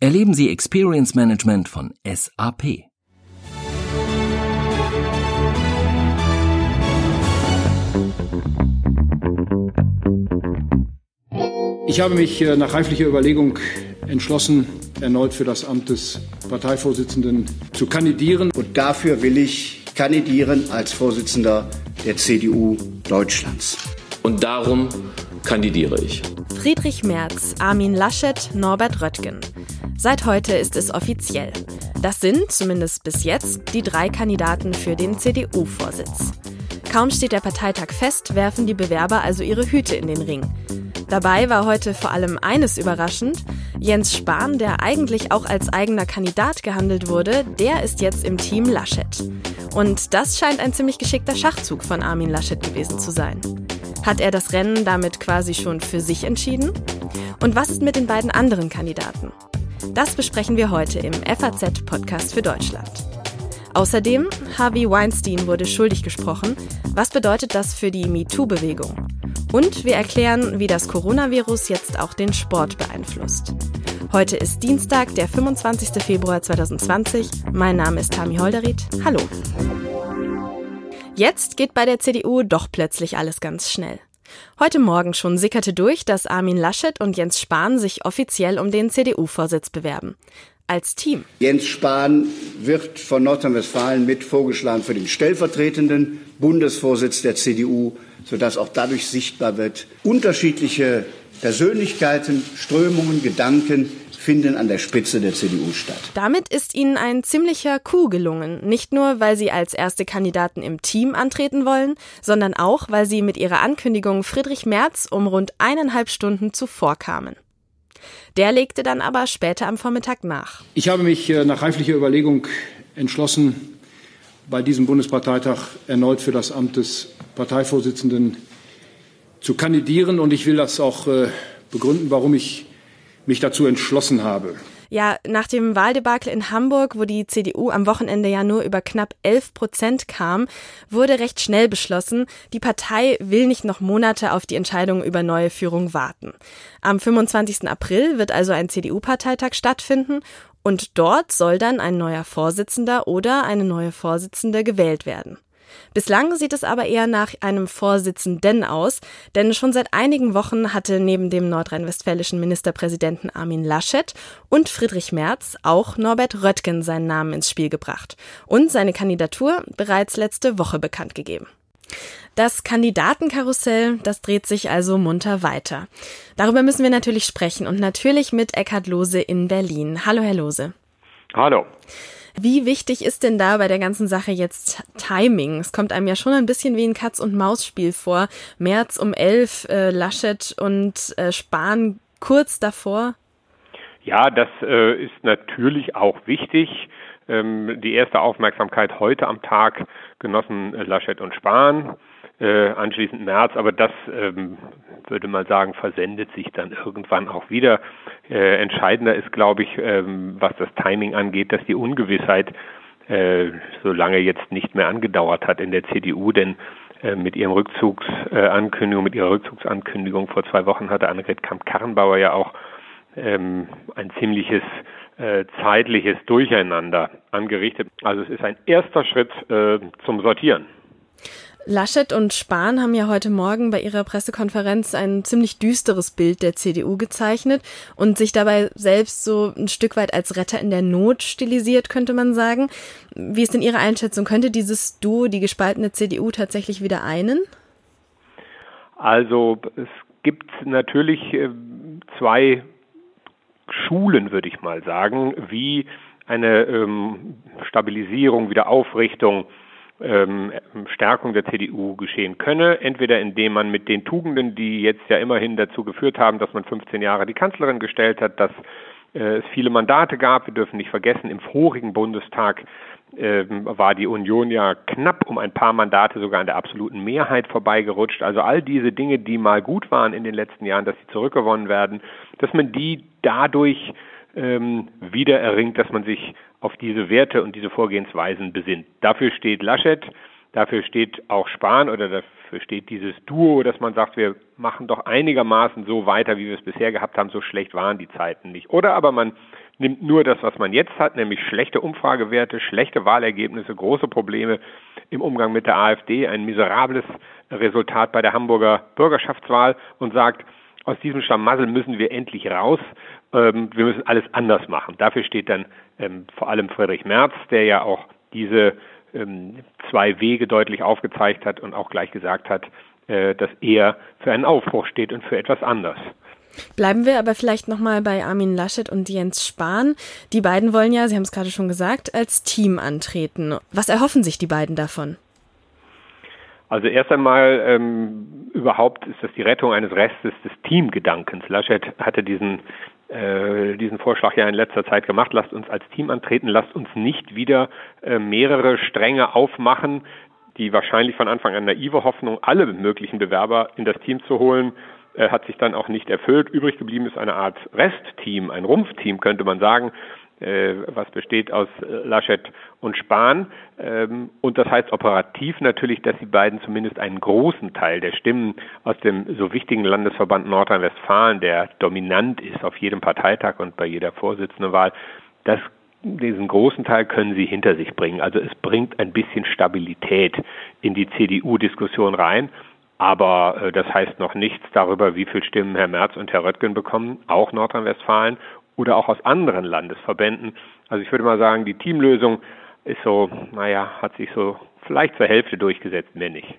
Erleben Sie Experience Management von SAP. Ich habe mich äh, nach reiflicher Überlegung entschlossen, erneut für das Amt des Parteivorsitzenden zu kandidieren. Und dafür will ich kandidieren als Vorsitzender der CDU Deutschlands. Und darum kandidiere ich. Friedrich Merz, Armin Laschet, Norbert Röttgen. Seit heute ist es offiziell. Das sind, zumindest bis jetzt, die drei Kandidaten für den CDU-Vorsitz. Kaum steht der Parteitag fest, werfen die Bewerber also ihre Hüte in den Ring. Dabei war heute vor allem eines überraschend. Jens Spahn, der eigentlich auch als eigener Kandidat gehandelt wurde, der ist jetzt im Team Laschet. Und das scheint ein ziemlich geschickter Schachzug von Armin Laschet gewesen zu sein. Hat er das Rennen damit quasi schon für sich entschieden? Und was ist mit den beiden anderen Kandidaten? Das besprechen wir heute im FAZ-Podcast für Deutschland. Außerdem, Harvey Weinstein wurde schuldig gesprochen. Was bedeutet das für die MeToo-Bewegung? Und wir erklären, wie das Coronavirus jetzt auch den Sport beeinflusst. Heute ist Dienstag, der 25. Februar 2020. Mein Name ist Tami Holderried. Hallo. Jetzt geht bei der CDU doch plötzlich alles ganz schnell. Heute Morgen schon sickerte durch, dass Armin Laschet und Jens Spahn sich offiziell um den CDU-Vorsitz bewerben. Als Team. Jens Spahn wird von Nordrhein-Westfalen mit vorgeschlagen für den stellvertretenden Bundesvorsitz der CDU sodass auch dadurch sichtbar wird, unterschiedliche Persönlichkeiten, Strömungen, Gedanken finden an der Spitze der CDU statt. Damit ist ihnen ein ziemlicher Coup gelungen. Nicht nur, weil sie als erste Kandidaten im Team antreten wollen, sondern auch, weil sie mit ihrer Ankündigung Friedrich Merz um rund eineinhalb Stunden zuvor kamen. Der legte dann aber später am Vormittag nach. Ich habe mich äh, nach reiflicher Überlegung entschlossen, bei diesem Bundesparteitag erneut für das Amt des Parteivorsitzenden zu kandidieren. Und ich will das auch äh, begründen, warum ich mich dazu entschlossen habe. Ja, nach dem Wahldebakel in Hamburg, wo die CDU am Wochenende ja nur über knapp 11 Prozent kam, wurde recht schnell beschlossen, die Partei will nicht noch Monate auf die Entscheidung über neue Führung warten. Am 25. April wird also ein CDU-Parteitag stattfinden und dort soll dann ein neuer Vorsitzender oder eine neue Vorsitzende gewählt werden. Bislang sieht es aber eher nach einem Vorsitzenden aus, denn schon seit einigen Wochen hatte neben dem nordrhein-westfälischen Ministerpräsidenten Armin Laschet und Friedrich Merz auch Norbert Röttgen seinen Namen ins Spiel gebracht und seine Kandidatur bereits letzte Woche bekannt gegeben. Das Kandidatenkarussell, das dreht sich also munter weiter. Darüber müssen wir natürlich sprechen und natürlich mit Eckhard Lose in Berlin. Hallo, Herr Lose. Hallo. Wie wichtig ist denn da bei der ganzen Sache jetzt Timing? Es kommt einem ja schon ein bisschen wie ein Katz-und-Maus-Spiel vor. März um elf, äh, Laschet und äh, Spahn kurz davor. Ja, das äh, ist natürlich auch wichtig. Ähm, die erste Aufmerksamkeit heute am Tag genossen Laschet und Spahn äh, anschließend März, aber das ähm, würde man sagen, versendet sich dann irgendwann auch wieder. Äh, entscheidender ist, glaube ich, ähm, was das Timing angeht, dass die Ungewissheit äh, so lange jetzt nicht mehr angedauert hat in der CDU, denn äh, mit ihrem Rückzugsankündigung, mit ihrer Rückzugsankündigung vor zwei Wochen hatte Annegret Kamp-Karrenbauer ja auch ähm, ein ziemliches äh, zeitliches Durcheinander angerichtet. Also es ist ein erster Schritt äh, zum Sortieren. Laschet und Spahn haben ja heute Morgen bei ihrer Pressekonferenz ein ziemlich düsteres Bild der CDU gezeichnet und sich dabei selbst so ein Stück weit als Retter in der Not stilisiert, könnte man sagen. Wie ist denn Ihre Einschätzung? Könnte dieses Duo die gespaltene CDU tatsächlich wieder einen? Also es gibt natürlich äh, zwei Schulen, würde ich mal sagen, wie eine ähm, Stabilisierung, Wiederaufrichtung ähm, Stärkung der CDU geschehen könne, entweder indem man mit den Tugenden, die jetzt ja immerhin dazu geführt haben, dass man 15 Jahre die Kanzlerin gestellt hat, dass äh, es viele Mandate gab. Wir dürfen nicht vergessen, im vorigen Bundestag ähm, war die Union ja knapp um ein paar Mandate sogar an der absoluten Mehrheit vorbeigerutscht. Also all diese Dinge, die mal gut waren in den letzten Jahren, dass sie zurückgewonnen werden, dass man die dadurch ähm, wieder erringt, dass man sich auf diese Werte und diese Vorgehensweisen besinnt. Dafür steht Laschet, dafür steht auch Spahn oder dafür steht dieses Duo, dass man sagt, wir machen doch einigermaßen so weiter, wie wir es bisher gehabt haben, so schlecht waren die Zeiten nicht. Oder aber man nimmt nur das, was man jetzt hat, nämlich schlechte Umfragewerte, schlechte Wahlergebnisse, große Probleme im Umgang mit der AfD, ein miserables Resultat bei der Hamburger Bürgerschaftswahl und sagt, aus diesem Schlamassel müssen wir endlich raus. Ähm, wir müssen alles anders machen. Dafür steht dann ähm, vor allem Friedrich Merz, der ja auch diese ähm, zwei Wege deutlich aufgezeigt hat und auch gleich gesagt hat, äh, dass er für einen Aufbruch steht und für etwas anders. Bleiben wir aber vielleicht nochmal bei Armin Laschet und Jens Spahn. Die beiden wollen ja, Sie haben es gerade schon gesagt, als Team antreten. Was erhoffen sich die beiden davon? Also erst einmal ähm, überhaupt ist das die Rettung eines Restes des Teamgedankens. Laschet hatte diesen äh, diesen Vorschlag ja in letzter Zeit gemacht. Lasst uns als Team antreten, lasst uns nicht wieder äh, mehrere Stränge aufmachen, die wahrscheinlich von Anfang an naive Hoffnung, alle möglichen Bewerber in das Team zu holen, äh, hat sich dann auch nicht erfüllt. Übrig geblieben ist eine Art Restteam, ein Rumpfteam könnte man sagen, was besteht aus äh, Laschet und Spahn. Ähm, und das heißt operativ natürlich, dass die beiden zumindest einen großen Teil der Stimmen aus dem so wichtigen Landesverband Nordrhein-Westfalen, der dominant ist auf jedem Parteitag und bei jeder Vorsitzendenwahl, das diesen großen Teil können sie hinter sich bringen. Also es bringt ein bisschen Stabilität in die CDU-Diskussion rein. Aber äh, das heißt noch nichts darüber, wie viele Stimmen Herr Merz und Herr Röttgen bekommen, auch Nordrhein-Westfalen oder auch aus anderen Landesverbänden. Also ich würde mal sagen, die Teamlösung ist so, naja, hat sich so vielleicht zur Hälfte durchgesetzt, mehr nicht.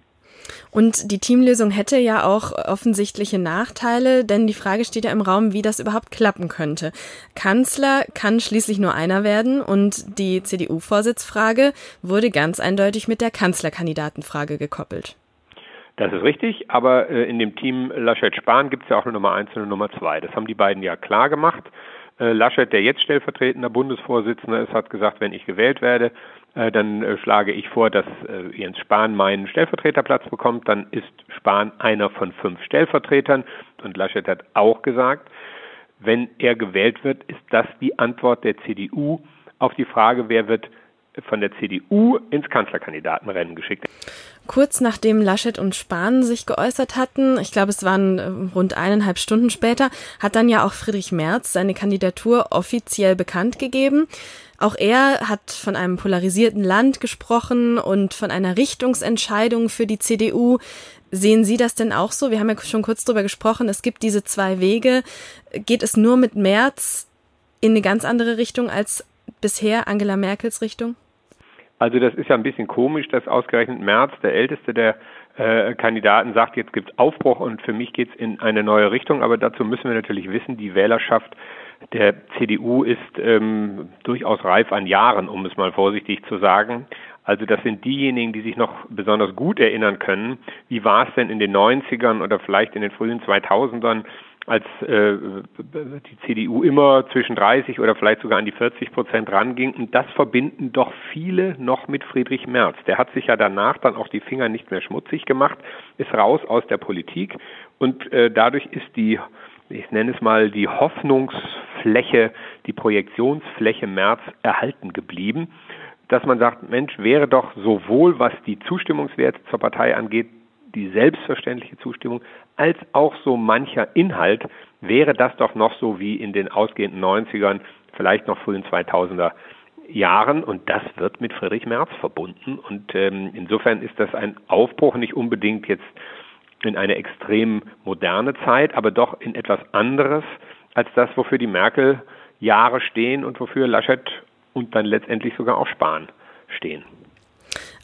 Und die Teamlösung hätte ja auch offensichtliche Nachteile, denn die Frage steht ja im Raum, wie das überhaupt klappen könnte. Kanzler kann schließlich nur einer werden und die CDU-Vorsitzfrage wurde ganz eindeutig mit der Kanzlerkandidatenfrage gekoppelt. Das ist richtig, aber äh, in dem Team Laschet-Spahn gibt es ja auch eine Nummer eins und eine Nummer zwei. Das haben die beiden ja klar gemacht. Äh, Laschet, der jetzt stellvertretender Bundesvorsitzender ist, hat gesagt, wenn ich gewählt werde, äh, dann äh, schlage ich vor, dass Jens Spahn meinen Stellvertreterplatz bekommt. Dann ist Spahn einer von fünf Stellvertretern. Und Laschet hat auch gesagt, wenn er gewählt wird, ist das die Antwort der CDU auf die Frage, wer wird von der CDU ins Kanzlerkandidatenrennen geschickt. Kurz nachdem Laschet und Spahn sich geäußert hatten, ich glaube, es waren äh, rund eineinhalb Stunden später, hat dann ja auch Friedrich Merz seine Kandidatur offiziell bekannt gegeben. Auch er hat von einem polarisierten Land gesprochen und von einer Richtungsentscheidung für die CDU. Sehen Sie das denn auch so? Wir haben ja schon kurz darüber gesprochen. Es gibt diese zwei Wege. Geht es nur mit Merz in eine ganz andere Richtung als bisher Angela Merkels Richtung? Also das ist ja ein bisschen komisch, dass ausgerechnet Merz, der älteste der äh, Kandidaten, sagt, jetzt gibt es Aufbruch und für mich geht es in eine neue Richtung. Aber dazu müssen wir natürlich wissen, die Wählerschaft der CDU ist ähm, durchaus reif an Jahren, um es mal vorsichtig zu sagen. Also das sind diejenigen, die sich noch besonders gut erinnern können. Wie war es denn in den 90ern oder vielleicht in den frühen 2000ern, als äh, die CDU immer zwischen 30 oder vielleicht sogar an die 40 Prozent ranging. Und das verbinden doch viele noch mit Friedrich Merz. Der hat sich ja danach dann auch die Finger nicht mehr schmutzig gemacht, ist raus aus der Politik und äh, dadurch ist die ich nenne es mal die Hoffnungsfläche, die Projektionsfläche Merz erhalten geblieben, dass man sagt, Mensch, wäre doch sowohl was die Zustimmungswerte zur Partei angeht, die selbstverständliche Zustimmung, als auch so mancher Inhalt, wäre das doch noch so wie in den ausgehenden 90ern, vielleicht noch frühen 2000er Jahren. Und das wird mit Friedrich Merz verbunden. Und ähm, insofern ist das ein Aufbruch nicht unbedingt jetzt in eine extrem moderne Zeit, aber doch in etwas anderes als das, wofür die Merkel Jahre stehen und wofür Laschet und dann letztendlich sogar auch Spahn stehen.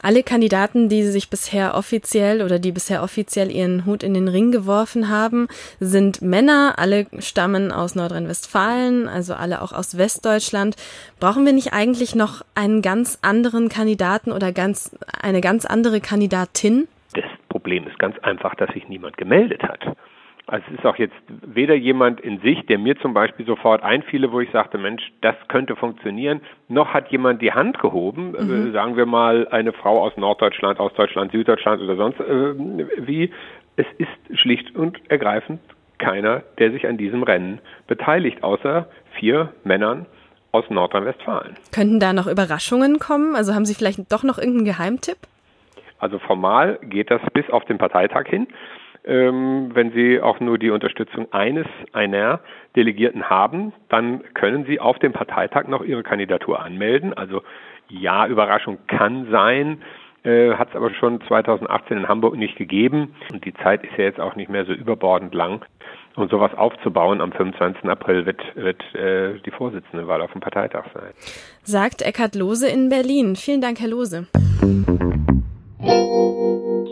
Alle Kandidaten, die sich bisher offiziell oder die bisher offiziell ihren Hut in den Ring geworfen haben, sind Männer. Alle stammen aus Nordrhein-Westfalen, also alle auch aus Westdeutschland. Brauchen wir nicht eigentlich noch einen ganz anderen Kandidaten oder ganz, eine ganz andere Kandidatin? Das Problem ist ganz einfach, dass sich niemand gemeldet hat. Also es ist auch jetzt weder jemand in sich, der mir zum Beispiel sofort einfiele, wo ich sagte, Mensch, das könnte funktionieren, noch hat jemand die Hand gehoben, äh, mhm. äh, sagen wir mal eine Frau aus Norddeutschland, Ostdeutschland, Süddeutschland oder sonst äh, wie. Es ist schlicht und ergreifend keiner, der sich an diesem Rennen beteiligt, außer vier Männern aus Nordrhein-Westfalen. Könnten da noch Überraschungen kommen? Also haben Sie vielleicht doch noch irgendeinen Geheimtipp? Also formal geht das bis auf den Parteitag hin. Ähm, wenn Sie auch nur die Unterstützung eines, einer Delegierten haben, dann können Sie auf dem Parteitag noch Ihre Kandidatur anmelden. Also ja, Überraschung kann sein, äh, hat es aber schon 2018 in Hamburg nicht gegeben. Und die Zeit ist ja jetzt auch nicht mehr so überbordend lang. Um sowas aufzubauen, am 25. April wird, wird äh, die Vorsitzendewahl auf dem Parteitag sein. Sagt Eckhard Lose in Berlin. Vielen Dank, Herr Lose.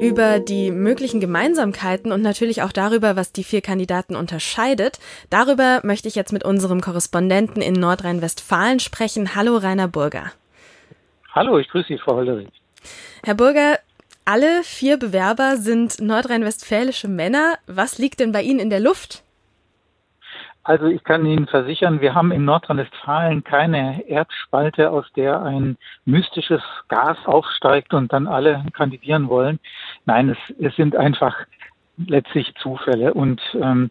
Über die möglichen Gemeinsamkeiten und natürlich auch darüber, was die vier Kandidaten unterscheidet, darüber möchte ich jetzt mit unserem Korrespondenten in Nordrhein-Westfalen sprechen. Hallo, Rainer Burger. Hallo, ich grüße Sie, Frau Holderich. Herr Burger, alle vier Bewerber sind nordrhein-westfälische Männer. Was liegt denn bei Ihnen in der Luft? Also ich kann Ihnen versichern, wir haben in Nordrhein-Westfalen keine Erdspalte, aus der ein mystisches Gas aufsteigt und dann alle kandidieren wollen. Nein, es, es sind einfach letztlich Zufälle. Und ähm,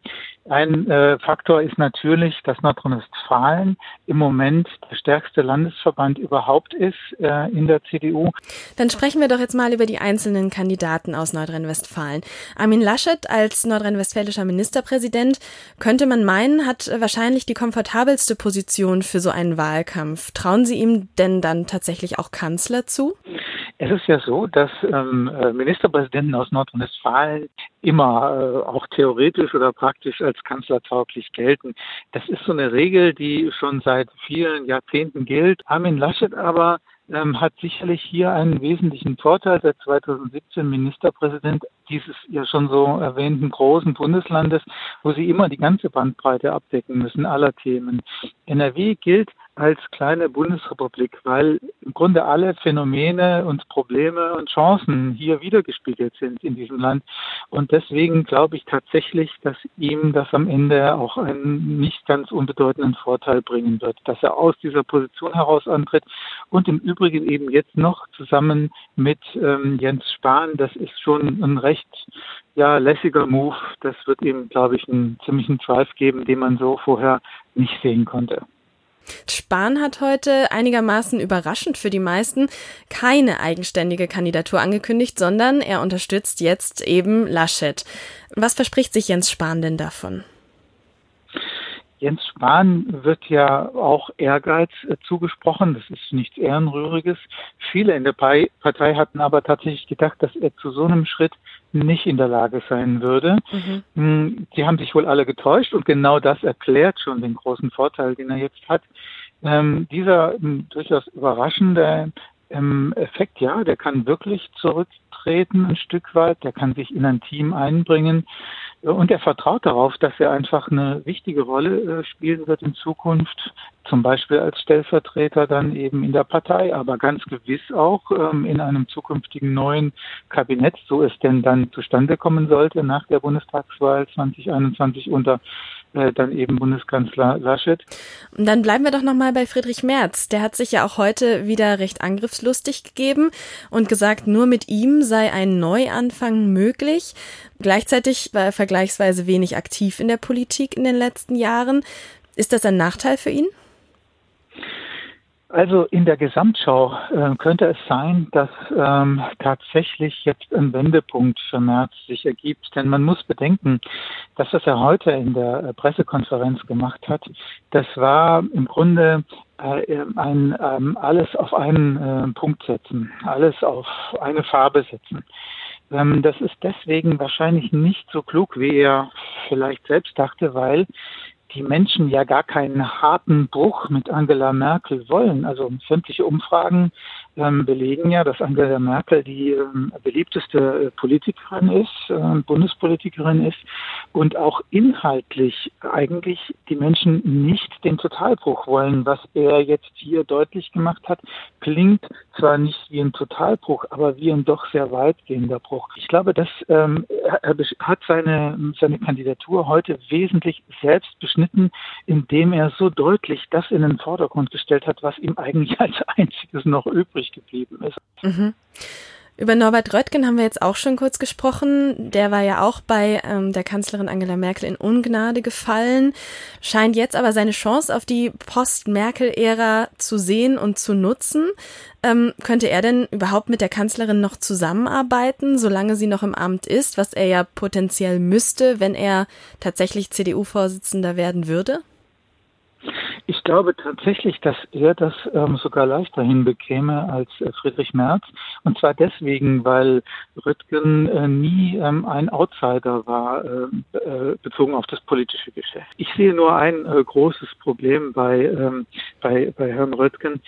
ein äh, Faktor ist natürlich, dass Nordrhein-Westfalen im Moment der stärkste Landesverband überhaupt ist äh, in der CDU. Dann sprechen wir doch jetzt mal über die einzelnen Kandidaten aus Nordrhein-Westfalen. Armin Laschet als nordrhein-westfälischer Ministerpräsident könnte man meinen, hat wahrscheinlich die komfortabelste Position für so einen Wahlkampf. Trauen Sie ihm denn dann tatsächlich auch Kanzler zu? Es ist ja so, dass ähm, äh, Ministerpräsidenten aus Nordrhein-Westfalen immer äh, auch theoretisch oder praktisch als kanzlertauglich gelten. Das ist so eine Regel, die schon seit vielen Jahrzehnten gilt. Armin Laschet aber ähm, hat sicherlich hier einen wesentlichen Vorteil. Seit 2017 Ministerpräsident dieses ja schon so erwähnten großen Bundeslandes, wo sie immer die ganze Bandbreite abdecken müssen aller Themen. NRW gilt als kleine Bundesrepublik, weil im Grunde alle Phänomene und Probleme und Chancen hier wiedergespiegelt sind in diesem Land. Und deswegen glaube ich tatsächlich, dass ihm das am Ende auch einen nicht ganz unbedeutenden Vorteil bringen wird, dass er aus dieser Position heraus antritt und im Übrigen eben jetzt noch zusammen mit ähm, Jens Spahn, das ist schon ein recht ja, lässiger Move. Das wird ihm, glaube ich, einen ziemlichen Drive geben, den man so vorher nicht sehen konnte. Spahn hat heute einigermaßen überraschend für die meisten keine eigenständige Kandidatur angekündigt, sondern er unterstützt jetzt eben Laschet. Was verspricht sich Jens Spahn denn davon? Jens Spahn wird ja auch Ehrgeiz äh, zugesprochen. Das ist nichts Ehrenrühriges. Viele in der Partei hatten aber tatsächlich gedacht, dass er zu so einem Schritt nicht in der Lage sein würde. Mhm. Hm, die haben sich wohl alle getäuscht und genau das erklärt schon den großen Vorteil, den er jetzt hat. Ähm, dieser ähm, durchaus überraschende ähm, Effekt, ja, der kann wirklich zurücktreten ein Stück weit, der kann sich in ein Team einbringen. Und er vertraut darauf, dass er einfach eine wichtige Rolle äh, spielen wird in Zukunft, zum Beispiel als Stellvertreter dann eben in der Partei, aber ganz gewiss auch ähm, in einem zukünftigen neuen Kabinett, so es denn dann zustande kommen sollte nach der Bundestagswahl 2021 unter äh, dann eben Bundeskanzler Laschet. Und dann bleiben wir doch nochmal bei Friedrich Merz. Der hat sich ja auch heute wieder recht angriffslustig gegeben und gesagt, nur mit ihm sei ein Neuanfang möglich. Gleichzeitig war er vergleichsweise wenig aktiv in der Politik in den letzten Jahren. Ist das ein Nachteil für ihn? Also in der Gesamtschau äh, könnte es sein, dass ähm, tatsächlich jetzt ein Wendepunkt für März sich ergibt. Denn man muss bedenken, dass was er heute in der äh, Pressekonferenz gemacht hat, das war im Grunde äh, ein ähm, alles auf einen äh, Punkt setzen, alles auf eine Farbe setzen. Ähm, das ist deswegen wahrscheinlich nicht so klug, wie er vielleicht selbst dachte, weil die Menschen ja gar keinen harten Bruch mit Angela Merkel wollen. Also sämtliche Umfragen belegen ja, dass Angela Merkel die ähm, beliebteste äh, Politikerin ist, äh, Bundespolitikerin ist und auch inhaltlich eigentlich die Menschen nicht den Totalbruch wollen. Was er jetzt hier deutlich gemacht hat, klingt zwar nicht wie ein Totalbruch, aber wie ein doch sehr weitgehender Bruch. Ich glaube, dass ähm, er hat seine, seine Kandidatur heute wesentlich selbst beschnitten, indem er so deutlich das in den Vordergrund gestellt hat, was ihm eigentlich als einziges noch übrig geblieben ist. Mhm. Über Norbert Röttgen haben wir jetzt auch schon kurz gesprochen. Der war ja auch bei ähm, der Kanzlerin Angela Merkel in Ungnade gefallen, scheint jetzt aber seine Chance auf die Post-Merkel-Ära zu sehen und zu nutzen. Ähm, könnte er denn überhaupt mit der Kanzlerin noch zusammenarbeiten, solange sie noch im Amt ist, was er ja potenziell müsste, wenn er tatsächlich CDU-Vorsitzender werden würde? Ich glaube tatsächlich, dass er das ähm, sogar leichter hinbekäme als äh, Friedrich Merz. Und zwar deswegen, weil Röttgen äh, nie ähm, ein Outsider war, äh, äh, bezogen auf das politische Geschäft. Ich sehe nur ein äh, großes Problem bei, ähm, bei, bei Herrn Röttgen.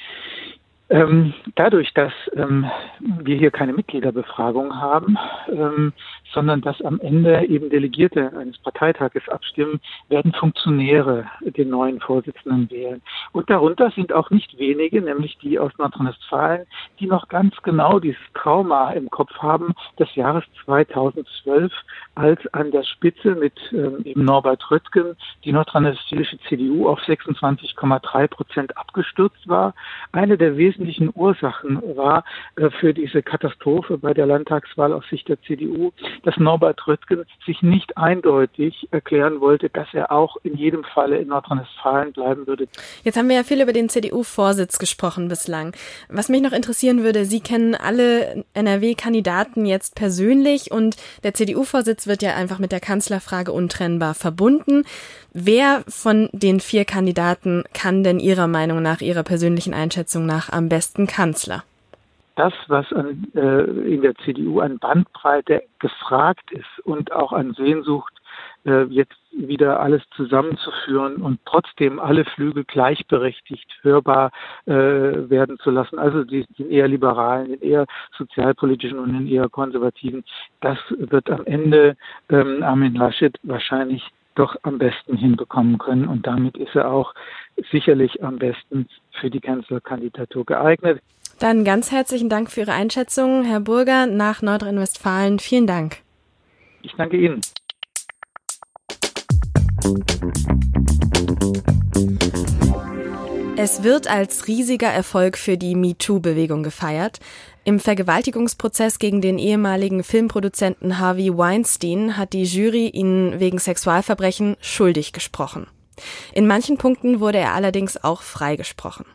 Ähm, dadurch, dass ähm, wir hier keine Mitgliederbefragung haben, ähm, sondern dass am Ende eben Delegierte eines Parteitages abstimmen, werden Funktionäre den neuen Vorsitzenden wählen. Und darunter sind auch nicht wenige, nämlich die aus Nordrhein-Westfalen, die noch ganz genau dieses Trauma im Kopf haben des Jahres 2012, als an der Spitze mit ähm, eben Norbert Röttgen die nordrhein-westfälische CDU auf 26,3 Prozent abgestürzt war. Eine der wesentlichen wesentlichen Ursachen war äh, für diese Katastrophe bei der Landtagswahl aus Sicht der CDU, dass Norbert Röttgen sich nicht eindeutig erklären wollte, dass er auch in jedem Falle in Nordrhein-Westfalen bleiben würde. Jetzt haben wir ja viel über den CDU-Vorsitz gesprochen bislang. Was mich noch interessieren würde, Sie kennen alle NRW-Kandidaten jetzt persönlich und der CDU-Vorsitz wird ja einfach mit der Kanzlerfrage untrennbar verbunden. Wer von den vier Kandidaten kann denn Ihrer Meinung nach, Ihrer persönlichen Einschätzung nach am besten Kanzler? Das, was an, äh, in der CDU an Bandbreite gefragt ist und auch an Sehnsucht, äh, jetzt wieder alles zusammenzuführen und trotzdem alle Flügel gleichberechtigt hörbar äh, werden zu lassen, also die, den eher liberalen, den eher sozialpolitischen und den eher konservativen, das wird am Ende ähm, Armin Laschet wahrscheinlich doch am besten hinbekommen können. Und damit ist er auch sicherlich am besten für die Kanzlerkandidatur geeignet. Dann ganz herzlichen Dank für Ihre Einschätzung, Herr Burger, nach Nordrhein-Westfalen. Vielen Dank. Ich danke Ihnen. Es wird als riesiger Erfolg für die MeToo-Bewegung gefeiert. Im Vergewaltigungsprozess gegen den ehemaligen Filmproduzenten Harvey Weinstein hat die Jury ihn wegen Sexualverbrechen schuldig gesprochen. In manchen Punkten wurde er allerdings auch freigesprochen.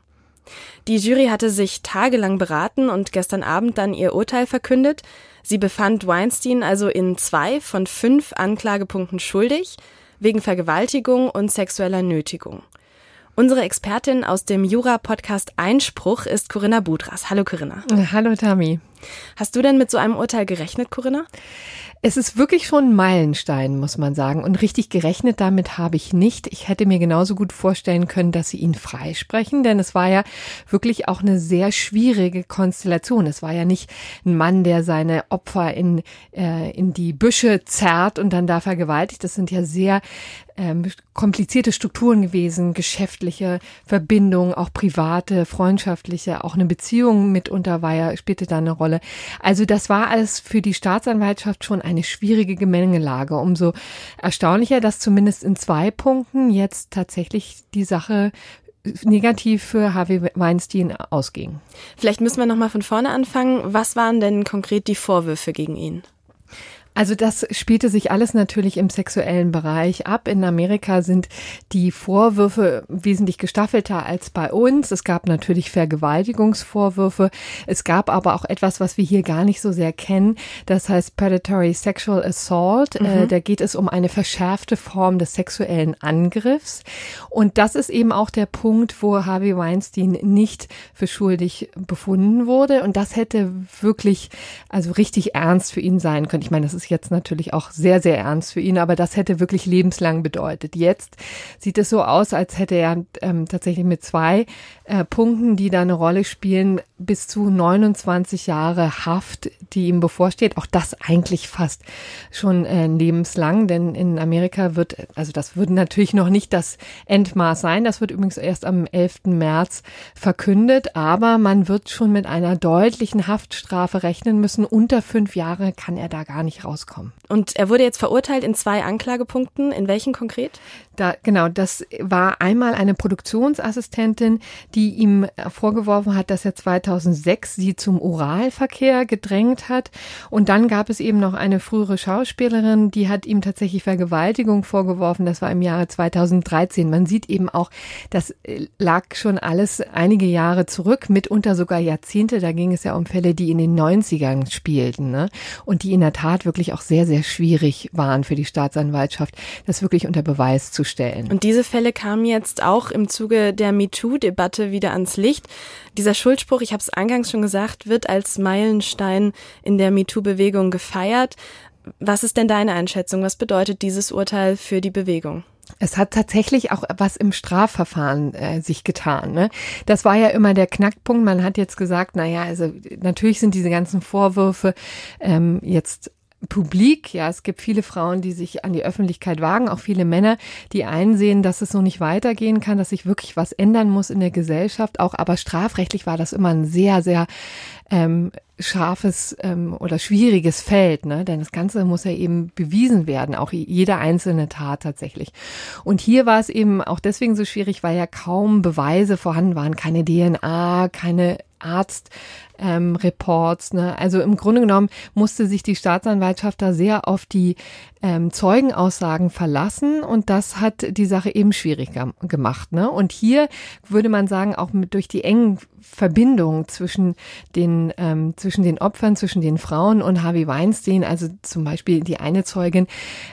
Die Jury hatte sich tagelang beraten und gestern Abend dann ihr Urteil verkündet. Sie befand Weinstein also in zwei von fünf Anklagepunkten schuldig, wegen Vergewaltigung und sexueller Nötigung. Unsere Expertin aus dem Jura-Podcast Einspruch ist Corinna Budras. Hallo Corinna. Hallo Tami. Hast du denn mit so einem Urteil gerechnet, Corinna? Es ist wirklich schon ein Meilenstein, muss man sagen. Und richtig gerechnet damit habe ich nicht. Ich hätte mir genauso gut vorstellen können, dass sie ihn freisprechen, denn es war ja wirklich auch eine sehr schwierige Konstellation. Es war ja nicht ein Mann, der seine Opfer in, äh, in die Büsche zerrt und dann da vergewaltigt. Das sind ja sehr ähm, komplizierte Strukturen gewesen, geschäftliche Verbindungen, auch private, freundschaftliche, auch eine Beziehung mitunter war ja, spielte da eine Rolle. Also das war alles für die Staatsanwaltschaft schon eine schwierige Gemengelage. Umso erstaunlicher, dass zumindest in zwei Punkten jetzt tatsächlich die Sache negativ für Harvey Weinstein ausging. Vielleicht müssen wir noch mal von vorne anfangen. Was waren denn konkret die Vorwürfe gegen ihn? Also das spielte sich alles natürlich im sexuellen Bereich ab. In Amerika sind die Vorwürfe wesentlich gestaffelter als bei uns. Es gab natürlich Vergewaltigungsvorwürfe. Es gab aber auch etwas, was wir hier gar nicht so sehr kennen. Das heißt Predatory Sexual Assault. Äh, mhm. Äh, da geht es um eine verschärfte Form des sexuellen Angriffs. Und das ist eben auch der Punkt, wo Harvey Weinstein nicht für schuldig befunden wurde. Und das hätte wirklich, also richtig ernst für ihn sein können. Ich meine, das ist jetzt natürlich auch sehr, sehr ernst für ihn, aber das hätte wirklich lebenslang bedeutet. Jetzt sieht es so aus, als hätte er ähm, tatsächlich mit zwei äh, Punkten, die da eine Rolle spielen, bis zu 29 Jahre Haft, die ihm bevorsteht. Auch das eigentlich fast schon äh, lebenslang, denn in Amerika wird, also das würde natürlich noch nicht das Endmaß sein. Das wird übrigens erst am 11. März verkündet, aber man wird schon mit einer deutlichen Haftstrafe rechnen müssen. Unter fünf Jahre kann er da gar nicht rauskommen. Und er wurde jetzt verurteilt in zwei Anklagepunkten. In welchen konkret? Da, genau, das war einmal eine Produktionsassistentin, die ihm vorgeworfen hat, dass er 2006 sie zum Oralverkehr gedrängt hat. Und dann gab es eben noch eine frühere Schauspielerin, die hat ihm tatsächlich Vergewaltigung vorgeworfen. Das war im Jahre 2013. Man sieht eben auch, das lag schon alles einige Jahre zurück, mitunter sogar Jahrzehnte. Da ging es ja um Fälle, die in den 90ern spielten ne? und die in der Tat wirklich auch sehr, sehr schwierig waren für die Staatsanwaltschaft, das wirklich unter Beweis zu stellen. Und diese Fälle kamen jetzt auch im Zuge der MeToo-Debatte wieder ans Licht. Dieser Schuldspruch, ich habe es eingangs schon gesagt, wird als Meilenstein in der MeToo-Bewegung gefeiert. Was ist denn deine Einschätzung? Was bedeutet dieses Urteil für die Bewegung? Es hat tatsächlich auch was im Strafverfahren äh, sich getan. Ne? Das war ja immer der Knackpunkt. Man hat jetzt gesagt, na ja, also natürlich sind diese ganzen Vorwürfe ähm, jetzt publik. Ja, es gibt viele Frauen, die sich an die Öffentlichkeit wagen, auch viele Männer, die einsehen, dass es so nicht weitergehen kann, dass sich wirklich was ändern muss in der Gesellschaft. Auch aber strafrechtlich war das immer ein sehr, sehr ähm, scharfes ähm, oder schwieriges Feld, ne? denn das Ganze muss ja eben bewiesen werden, auch jede einzelne Tat tatsächlich. Und hier war es eben auch deswegen so schwierig, weil ja kaum Beweise vorhanden waren, keine DNA, keine Arzt ähm. Ne? Also im Grunde genommen musste sich die Staatsanwaltschaft da sehr auf die ähm, Zeugenaussagen verlassen und das hat die Sache eben schwieriger gemacht. Ne? Und hier würde man sagen, auch mit, durch die engen Verbindungen zwischen den, ähm, zwischen den Opfern, zwischen den Frauen und Harvey Weinstein, also zum Beispiel die eine Zeugin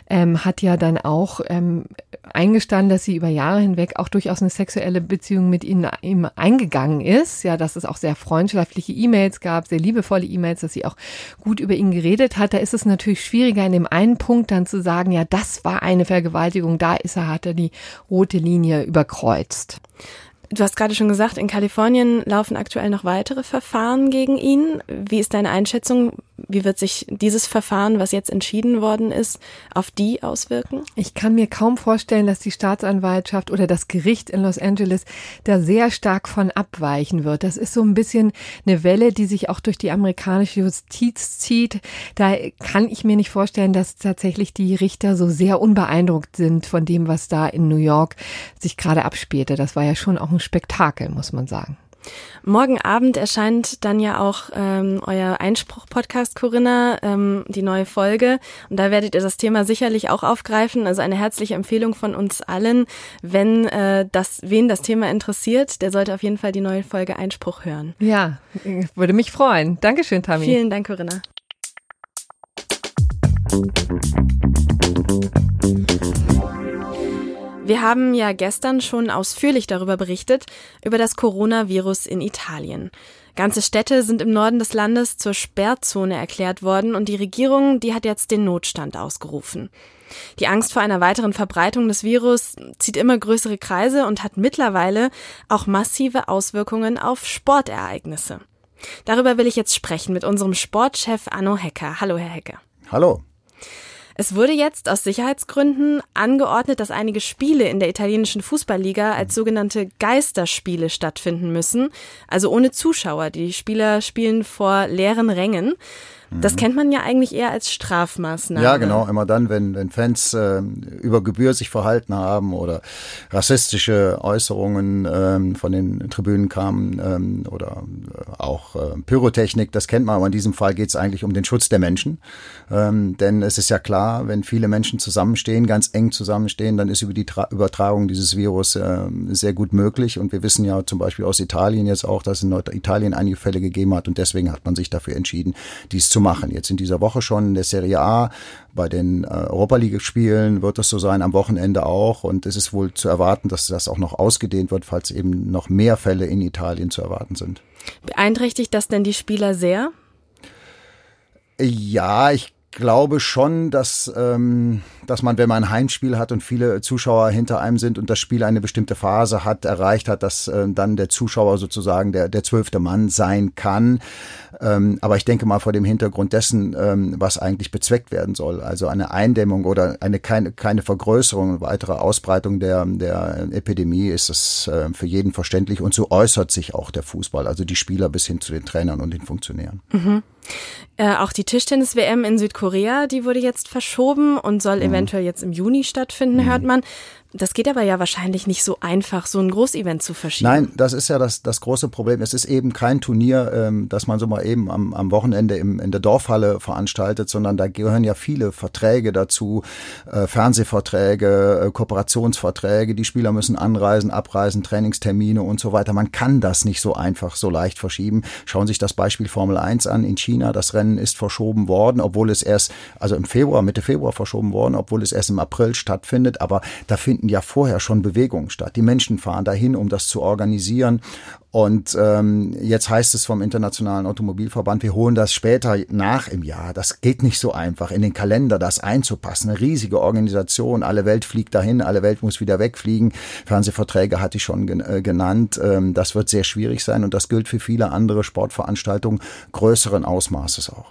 ähm, hat ja dann auch ähm, eingestanden, dass sie über Jahre hinweg auch durchaus eine sexuelle Beziehung mit ihm, ihm eingegangen ist. Ja, dass es auch sehr freundschaftliche E-Mails gab, sehr liebevolle E-Mails, dass sie auch gut über ihn geredet hat. Da ist es natürlich schwieriger, in dem einen Punkt dann zu sagen, ja, das war eine Vergewaltigung, da ist er, hat er die rote Linie überkreuzt. Du hast gerade schon gesagt, in Kalifornien laufen aktuell noch weitere Verfahren gegen ihn. Wie ist deine Einschätzung? Wie wird sich dieses Verfahren, was jetzt entschieden worden ist, auf die auswirken? Ich kann mir kaum vorstellen, dass die Staatsanwaltschaft oder das Gericht in Los Angeles da sehr stark von abweichen wird. Das ist so ein bisschen eine Welle, die sich auch durch die amerikanische Justiz zieht. Da kann ich mir nicht vorstellen, dass tatsächlich die Richter so sehr unbeeindruckt sind von dem, was da in New York sich gerade abspielte. Das war ja schon auch ein Spektakel, muss man sagen. Morgen Abend erscheint dann ja auch ähm, euer Einspruch-Podcast, Corinna, ähm, die neue Folge. Und da werdet ihr das Thema sicherlich auch aufgreifen. Also eine herzliche Empfehlung von uns allen. Wenn äh, das, wen das Thema interessiert, der sollte auf jeden Fall die neue Folge Einspruch hören. Ja, würde mich freuen. Dankeschön, Tami. Vielen Dank, Corinna. Wir haben ja gestern schon ausführlich darüber berichtet, über das Coronavirus in Italien. Ganze Städte sind im Norden des Landes zur Sperrzone erklärt worden und die Regierung, die hat jetzt den Notstand ausgerufen. Die Angst vor einer weiteren Verbreitung des Virus zieht immer größere Kreise und hat mittlerweile auch massive Auswirkungen auf Sportereignisse. Darüber will ich jetzt sprechen mit unserem Sportchef Anno Hecker. Hallo, Herr Hecker. Hallo. Es wurde jetzt aus Sicherheitsgründen angeordnet, dass einige Spiele in der italienischen Fußballliga als sogenannte Geisterspiele stattfinden müssen, also ohne Zuschauer. Die Spieler spielen vor leeren Rängen. Das mhm. kennt man ja eigentlich eher als Strafmaßnahme. Ja, genau. Immer dann, wenn, wenn Fans äh, über Gebühr sich verhalten haben oder rassistische Äußerungen ähm, von den Tribünen kamen ähm, oder äh, auch äh, Pyrotechnik, das kennt man. Aber in diesem Fall geht es eigentlich um den Schutz der Menschen. Ähm, denn es ist ja klar, wenn viele Menschen zusammenstehen, ganz eng zusammenstehen, dann ist über die Tra Übertragung dieses Virus äh, sehr gut möglich. Und wir wissen ja zum Beispiel aus Italien jetzt auch, dass es in Italien einige Fälle gegeben hat. Und deswegen hat man sich dafür entschieden, dies zu machen. Jetzt in dieser Woche schon in der Serie A, bei den äh, Europa League Spielen wird es so sein, am Wochenende auch. Und es ist wohl zu erwarten, dass das auch noch ausgedehnt wird, falls eben noch mehr Fälle in Italien zu erwarten sind. Beeinträchtigt das denn die Spieler sehr? Ja, ich glaube schon, dass, ähm, dass man, wenn man ein Heimspiel hat und viele Zuschauer hinter einem sind und das Spiel eine bestimmte Phase hat, erreicht hat, dass äh, dann der Zuschauer sozusagen der, der zwölfte Mann sein kann. Ähm, aber ich denke mal vor dem Hintergrund dessen, ähm, was eigentlich bezweckt werden soll, also eine Eindämmung oder eine keine, keine Vergrößerung, weitere Ausbreitung der, der Epidemie, ist es äh, für jeden verständlich und so äußert sich auch der Fußball, also die Spieler bis hin zu den Trainern und den Funktionären. Mhm. Äh, auch die Tischtennis-WM in Südkorea, die wurde jetzt verschoben und soll mhm. eventuell jetzt im Juni stattfinden, mhm. hört man. Das geht aber ja wahrscheinlich nicht so einfach, so ein Großevent zu verschieben. Nein, das ist ja das, das große Problem. Es ist eben kein Turnier, ähm, das man so mal eben am, am Wochenende im, in der Dorfhalle veranstaltet, sondern da gehören ja viele Verträge dazu, äh, Fernsehverträge, äh, Kooperationsverträge. Die Spieler müssen anreisen, abreisen, Trainingstermine und so weiter. Man kann das nicht so einfach, so leicht verschieben. Schauen Sie sich das Beispiel Formel 1 an in China. Das Rennen ist verschoben worden, obwohl es erst, also im Februar, Mitte Februar verschoben worden, obwohl es erst im April stattfindet. Aber da finden finden ja vorher schon Bewegungen statt. Die Menschen fahren dahin, um das zu organisieren. Und ähm, jetzt heißt es vom Internationalen Automobilverband, wir holen das später nach im Jahr. Das geht nicht so einfach, in den Kalender das einzupassen. Eine riesige Organisation, alle Welt fliegt dahin, alle Welt muss wieder wegfliegen. Fernsehverträge hatte ich schon äh, genannt. Ähm, das wird sehr schwierig sein und das gilt für viele andere Sportveranstaltungen größeren Ausmaßes auch.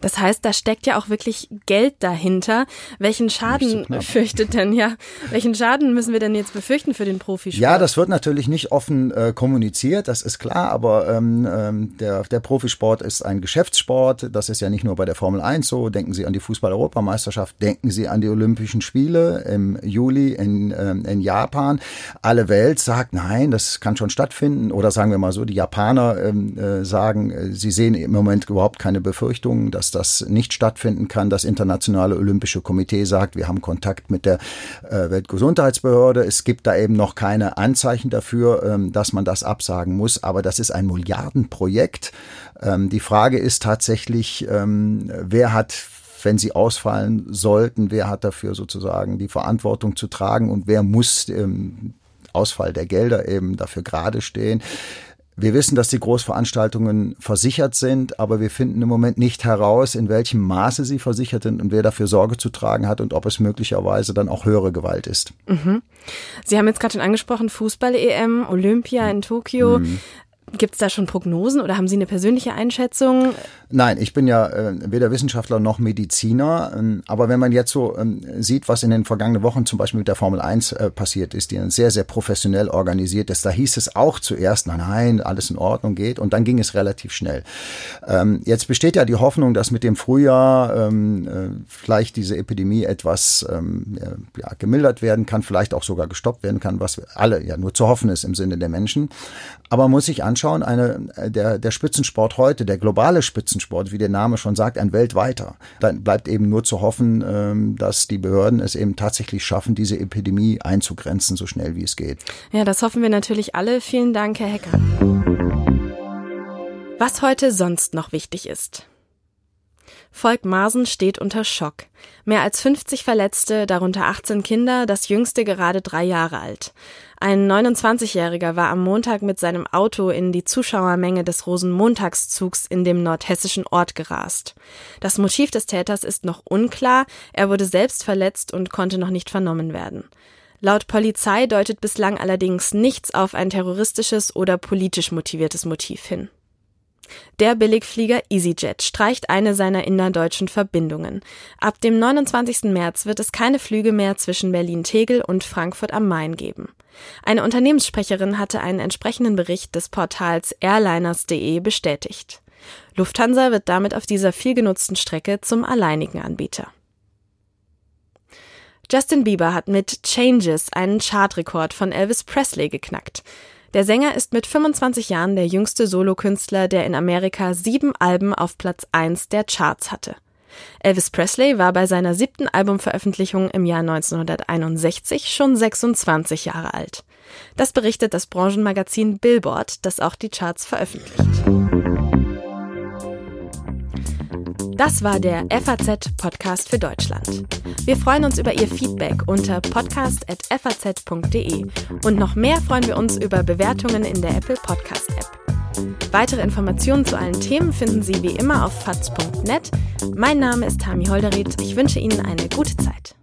Das heißt, da steckt ja auch wirklich Geld dahinter. Welchen Schaden so fürchtet denn ja? Welchen Schaden müssen wir denn jetzt befürchten für den Profisport? Ja, das wird natürlich nicht offen äh, kommuniziert das ist klar, aber ähm, ähm, der, der Profisport ist ein Geschäftssport. Das ist ja nicht nur bei der Formel 1 so. Denken Sie an die Fußball-Europameisterschaft, denken Sie an die Olympischen Spiele im Juli in, ähm, in Japan. Alle Welt sagt, nein, das kann schon stattfinden. Oder sagen wir mal so, die Japaner ähm, äh, sagen, äh, sie sehen im Moment überhaupt keine Befürchtungen, dass das nicht stattfinden kann. Das Internationale Olympische Komitee sagt, wir haben Kontakt mit der äh, Weltgesundheitsbehörde. Es gibt da eben noch keine Anzeichen dafür, ähm, dass man das absagen muss, aber das ist ein Milliardenprojekt. Ähm, die Frage ist tatsächlich, ähm, wer hat wenn sie ausfallen sollten, wer hat dafür sozusagen die Verantwortung zu tragen und wer muss im Ausfall der Gelder eben dafür gerade stehen. Wir wissen, dass die Großveranstaltungen versichert sind, aber wir finden im Moment nicht heraus, in welchem Maße sie versichert sind und wer dafür Sorge zu tragen hat und ob es möglicherweise dann auch höhere Gewalt ist. Mhm. Sie haben jetzt gerade schon angesprochen, Fußball-EM, Olympia in Tokio. Mhm. Gibt es da schon Prognosen oder haben Sie eine persönliche Einschätzung? Nein, ich bin ja äh, weder Wissenschaftler noch Mediziner. Ähm, aber wenn man jetzt so ähm, sieht, was in den vergangenen Wochen zum Beispiel mit der Formel 1 äh, passiert ist, die sehr, sehr professionell organisiert ist, da hieß es auch zuerst, nein, nein, alles in Ordnung geht. Und dann ging es relativ schnell. Ähm, jetzt besteht ja die Hoffnung, dass mit dem Frühjahr ähm, äh, vielleicht diese Epidemie etwas ähm, ja, gemildert werden kann, vielleicht auch sogar gestoppt werden kann, was alle ja nur zu hoffen ist im Sinne der Menschen. Aber man muss sich anschauen, eine, äh, der, der Spitzensport heute, der globale Spitzensport, wie der Name schon sagt, ein weltweiter. Dann bleibt eben nur zu hoffen, ähm, dass die Behörden es eben tatsächlich schaffen, diese Epidemie einzugrenzen, so schnell wie es geht. Ja, das hoffen wir natürlich alle. Vielen Dank, Herr Hecker. Was heute sonst noch wichtig ist. Volk Marsen steht unter Schock. Mehr als 50 Verletzte, darunter 18 Kinder, das jüngste gerade drei Jahre alt. Ein 29-Jähriger war am Montag mit seinem Auto in die Zuschauermenge des Rosenmontagszugs in dem nordhessischen Ort gerast. Das Motiv des Täters ist noch unklar, er wurde selbst verletzt und konnte noch nicht vernommen werden. Laut Polizei deutet bislang allerdings nichts auf ein terroristisches oder politisch motiviertes Motiv hin. Der Billigflieger EasyJet streicht eine seiner innerdeutschen Verbindungen. Ab dem 29. März wird es keine Flüge mehr zwischen Berlin-Tegel und Frankfurt am Main geben. Eine Unternehmenssprecherin hatte einen entsprechenden Bericht des Portals airliners.de bestätigt. Lufthansa wird damit auf dieser vielgenutzten Strecke zum alleinigen Anbieter. Justin Bieber hat mit Changes einen Chartrekord von Elvis Presley geknackt. Der Sänger ist mit 25 Jahren der jüngste Solokünstler, der in Amerika sieben Alben auf Platz 1 der Charts hatte. Elvis Presley war bei seiner siebten Albumveröffentlichung im Jahr 1961 schon 26 Jahre alt. Das berichtet das Branchenmagazin Billboard, das auch die Charts veröffentlicht. Das war der FAZ-Podcast für Deutschland. Wir freuen uns über Ihr Feedback unter podcast.faz.de und noch mehr freuen wir uns über Bewertungen in der Apple Podcast App. Weitere Informationen zu allen Themen finden Sie wie immer auf faz.net. Mein Name ist Tami Holderried. Ich wünsche Ihnen eine gute Zeit.